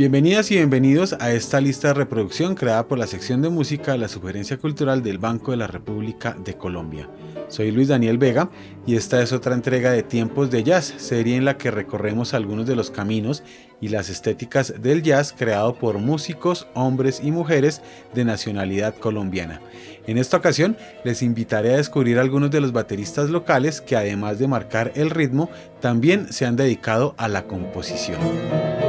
Bienvenidas y bienvenidos a esta lista de reproducción creada por la sección de música de la Sugerencia Cultural del Banco de la República de Colombia. Soy Luis Daniel Vega y esta es otra entrega de Tiempos de Jazz, serie en la que recorremos algunos de los caminos y las estéticas del jazz creado por músicos, hombres y mujeres de nacionalidad colombiana. En esta ocasión les invitaré a descubrir algunos de los bateristas locales que además de marcar el ritmo, también se han dedicado a la composición.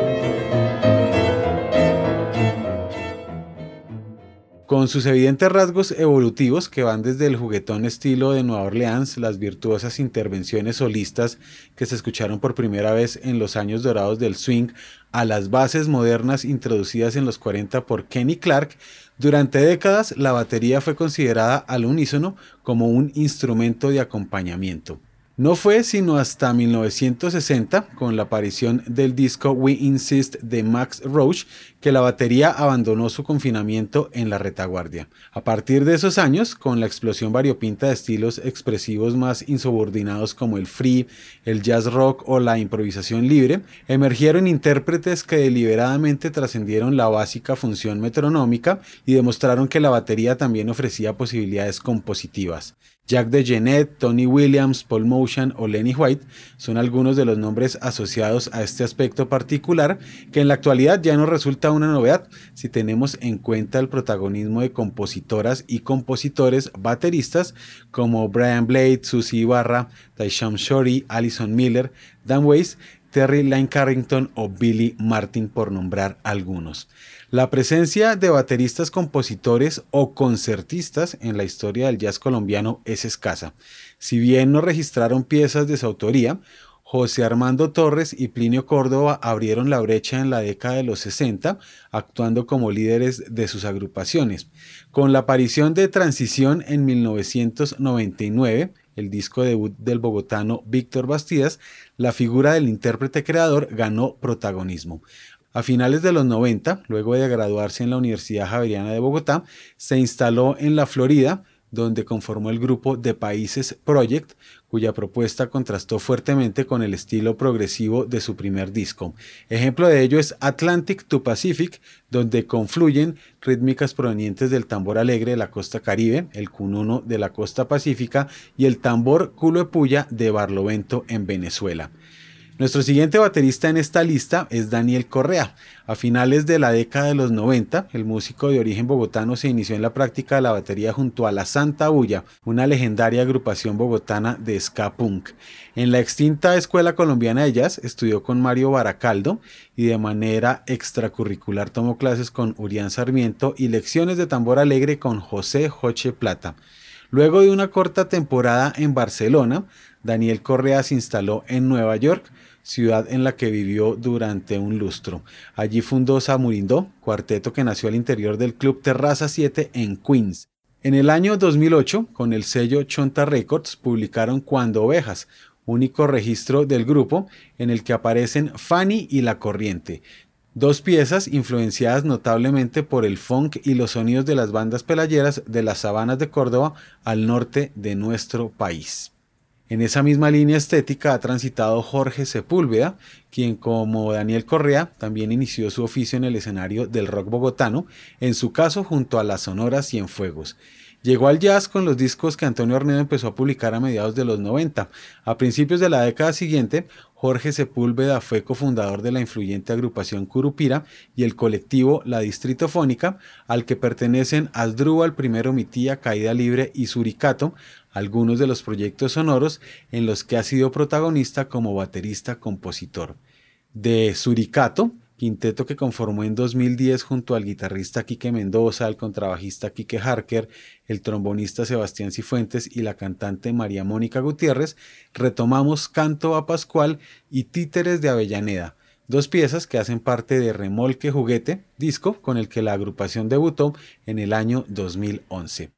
Con sus evidentes rasgos evolutivos que van desde el juguetón estilo de Nueva Orleans, las virtuosas intervenciones solistas que se escucharon por primera vez en los años dorados del swing, a las bases modernas introducidas en los 40 por Kenny Clark, durante décadas la batería fue considerada al unísono como un instrumento de acompañamiento. No fue sino hasta 1960, con la aparición del disco We Insist de Max Roach, que la batería abandonó su confinamiento en la retaguardia. A partir de esos años, con la explosión variopinta de estilos expresivos más insubordinados como el free, el jazz rock o la improvisación libre, emergieron intérpretes que deliberadamente trascendieron la básica función metronómica y demostraron que la batería también ofrecía posibilidades compositivas. Jack DeJeanette, Tony Williams, Paul Motion o Lenny White son algunos de los nombres asociados a este aspecto particular que en la actualidad ya no resulta una novedad si tenemos en cuenta el protagonismo de compositoras y compositores bateristas como Brian Blade, Susie Ibarra, Tysham Shorey, Alison Miller, Dan Weiss, Terry Lane Carrington o Billy Martin por nombrar algunos. La presencia de bateristas compositores o concertistas en la historia del jazz colombiano es escasa. Si bien no registraron piezas de su autoría, José Armando Torres y Plinio Córdoba abrieron la brecha en la década de los 60, actuando como líderes de sus agrupaciones. Con la aparición de Transición en 1999, el disco debut del bogotano Víctor Bastidas, la figura del intérprete creador ganó protagonismo. A finales de los 90, luego de graduarse en la Universidad Javeriana de Bogotá, se instaló en la Florida, donde conformó el grupo The Países Project, cuya propuesta contrastó fuertemente con el estilo progresivo de su primer disco. Ejemplo de ello es Atlantic to Pacific, donde confluyen rítmicas provenientes del tambor alegre de la costa caribe, el cununo de la costa pacífica y el tambor culo de de Barlovento en Venezuela. Nuestro siguiente baterista en esta lista es Daniel Correa. A finales de la década de los 90, el músico de origen bogotano se inició en la práctica de la batería junto a La Santa Bulla, una legendaria agrupación bogotana de ska punk. En la extinta Escuela Colombiana de Jazz estudió con Mario Baracaldo y de manera extracurricular tomó clases con Urián Sarmiento y lecciones de tambor alegre con José Joche Plata. Luego de una corta temporada en Barcelona, Daniel Correa se instaló en Nueva York, ciudad en la que vivió durante un lustro. Allí fundó Samurindo, cuarteto que nació al interior del Club Terraza 7 en Queens. En el año 2008, con el sello Chonta Records, publicaron Cuando Ovejas, único registro del grupo en el que aparecen Fanny y La Corriente, dos piezas influenciadas notablemente por el funk y los sonidos de las bandas pelayeras de las sabanas de Córdoba al norte de nuestro país. En esa misma línea estética ha transitado Jorge Sepúlveda, quien como Daniel Correa también inició su oficio en el escenario del rock bogotano, en su caso junto a las Sonoras y en Fuegos. Llegó al jazz con los discos que Antonio Arnedo empezó a publicar a mediados de los 90. A principios de la década siguiente, Jorge Sepúlveda fue cofundador de la influyente agrupación Curupira y el colectivo La Distritofónica, al que pertenecen Asdrúbal, Primero Mi Tía, Caída Libre y Suricato, algunos de los proyectos sonoros en los que ha sido protagonista como baterista-compositor. De Suricato, quinteto que conformó en 2010 junto al guitarrista Quique Mendoza, el contrabajista Quique Harker, el trombonista Sebastián Cifuentes y la cantante María Mónica Gutiérrez, retomamos Canto a Pascual y Títeres de Avellaneda, dos piezas que hacen parte de Remolque Juguete, disco con el que la agrupación debutó en el año 2011.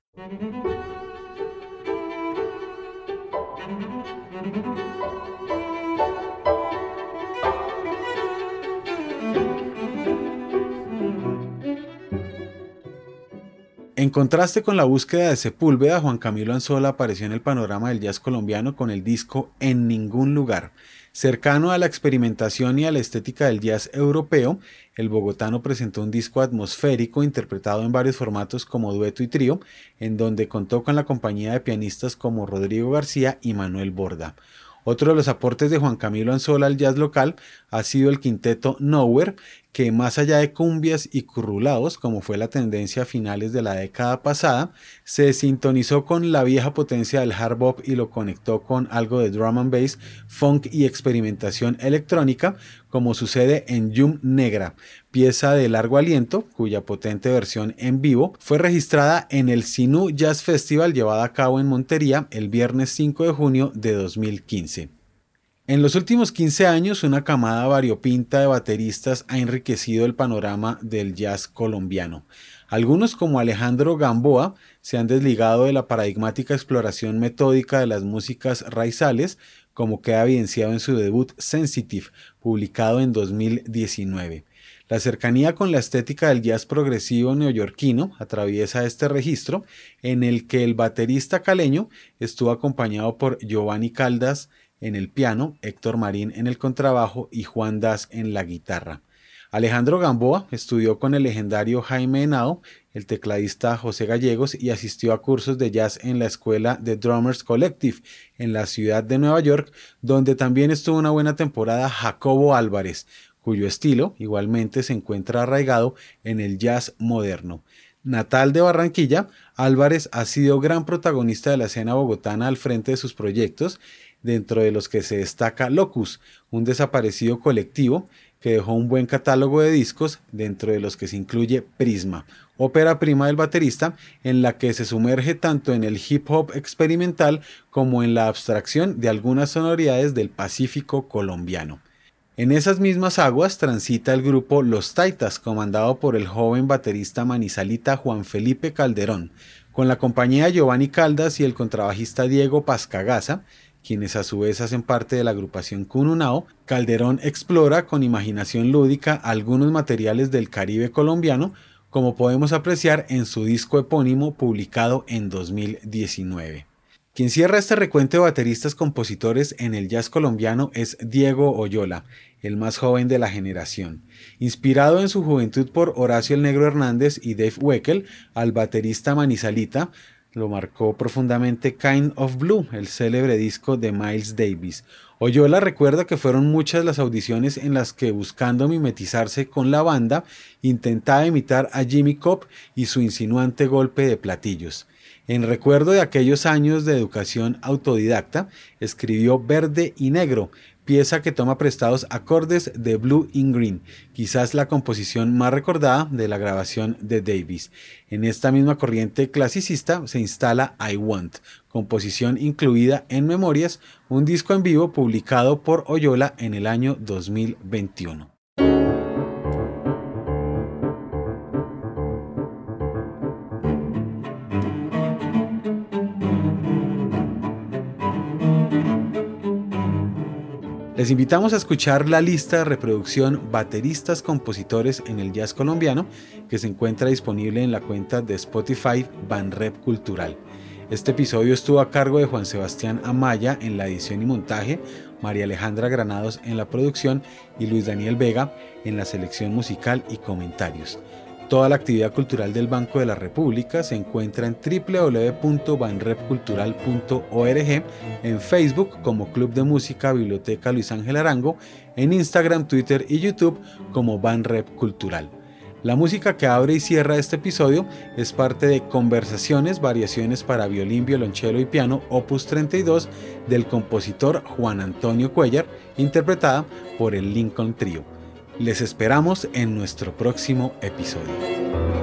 En contraste con la búsqueda de Sepúlveda, Juan Camilo Anzola apareció en el panorama del jazz colombiano con el disco En ningún lugar. Cercano a la experimentación y a la estética del jazz europeo, el bogotano presentó un disco atmosférico interpretado en varios formatos como dueto y trío, en donde contó con la compañía de pianistas como Rodrigo García y Manuel Borda. Otro de los aportes de Juan Camilo Anzola al jazz local ha sido el quinteto Nowhere, que más allá de cumbias y currulados, como fue la tendencia a finales de la década pasada, se sintonizó con la vieja potencia del hard bop y lo conectó con algo de drum and bass, funk y experimentación electrónica, como sucede en Yum Negra, pieza de largo aliento, cuya potente versión en vivo fue registrada en el Sinú Jazz Festival llevado a cabo en Montería el viernes 5 de junio de 2015. En los últimos 15 años, una camada variopinta de bateristas ha enriquecido el panorama del jazz colombiano. Algunos, como Alejandro Gamboa, se han desligado de la paradigmática exploración metódica de las músicas raizales, como queda evidenciado en su debut Sensitive, publicado en 2019. La cercanía con la estética del jazz progresivo neoyorquino atraviesa este registro, en el que el baterista caleño estuvo acompañado por Giovanni Caldas en el piano, Héctor Marín en el contrabajo y Juan Das en la guitarra. Alejandro Gamboa estudió con el legendario Jaime Henao, el tecladista José Gallegos y asistió a cursos de jazz en la escuela de Drummers Collective en la ciudad de Nueva York, donde también estuvo una buena temporada Jacobo Álvarez, cuyo estilo igualmente se encuentra arraigado en el jazz moderno. Natal de Barranquilla, Álvarez ha sido gran protagonista de la escena bogotana al frente de sus proyectos, dentro de los que se destaca Locus, un desaparecido colectivo que dejó un buen catálogo de discos, dentro de los que se incluye Prisma, ópera prima del baterista, en la que se sumerge tanto en el hip hop experimental como en la abstracción de algunas sonoridades del Pacífico colombiano. En esas mismas aguas transita el grupo Los Taitas, comandado por el joven baterista manizalita Juan Felipe Calderón, con la compañía Giovanni Caldas y el contrabajista Diego Pascagasa, quienes a su vez hacen parte de la agrupación Cununao, Calderón explora con imaginación lúdica algunos materiales del Caribe colombiano, como podemos apreciar en su disco epónimo publicado en 2019. Quien cierra este recuento de bateristas compositores en el jazz colombiano es Diego Oyola, el más joven de la generación. Inspirado en su juventud por Horacio el Negro Hernández y Dave Weckel, al baterista Manizalita, lo marcó profundamente Kind of Blue, el célebre disco de Miles Davis. Oyola recuerda que fueron muchas las audiciones en las que buscando mimetizarse con la banda, intentaba imitar a Jimmy Cobb y su insinuante golpe de platillos. En recuerdo de aquellos años de educación autodidacta, escribió Verde y Negro, pieza que toma prestados acordes de Blue in Green, quizás la composición más recordada de la grabación de Davis. En esta misma corriente clasicista se instala I Want, composición incluida en Memorias, un disco en vivo publicado por Oyola en el año 2021. Les invitamos a escuchar la lista de reproducción Bateristas Compositores en el Jazz Colombiano que se encuentra disponible en la cuenta de Spotify Banrep Cultural. Este episodio estuvo a cargo de Juan Sebastián Amaya en la edición y montaje, María Alejandra Granados en la producción y Luis Daniel Vega en la selección musical y comentarios. Toda la actividad cultural del Banco de la República se encuentra en www.banrepcultural.org, en Facebook como Club de Música Biblioteca Luis Ángel Arango, en Instagram, Twitter y YouTube como Banrep Cultural. La música que abre y cierra este episodio es parte de Conversaciones, variaciones para violín, violonchelo y piano, opus 32 del compositor Juan Antonio Cuellar, interpretada por el Lincoln Trio. Les esperamos en nuestro próximo episodio.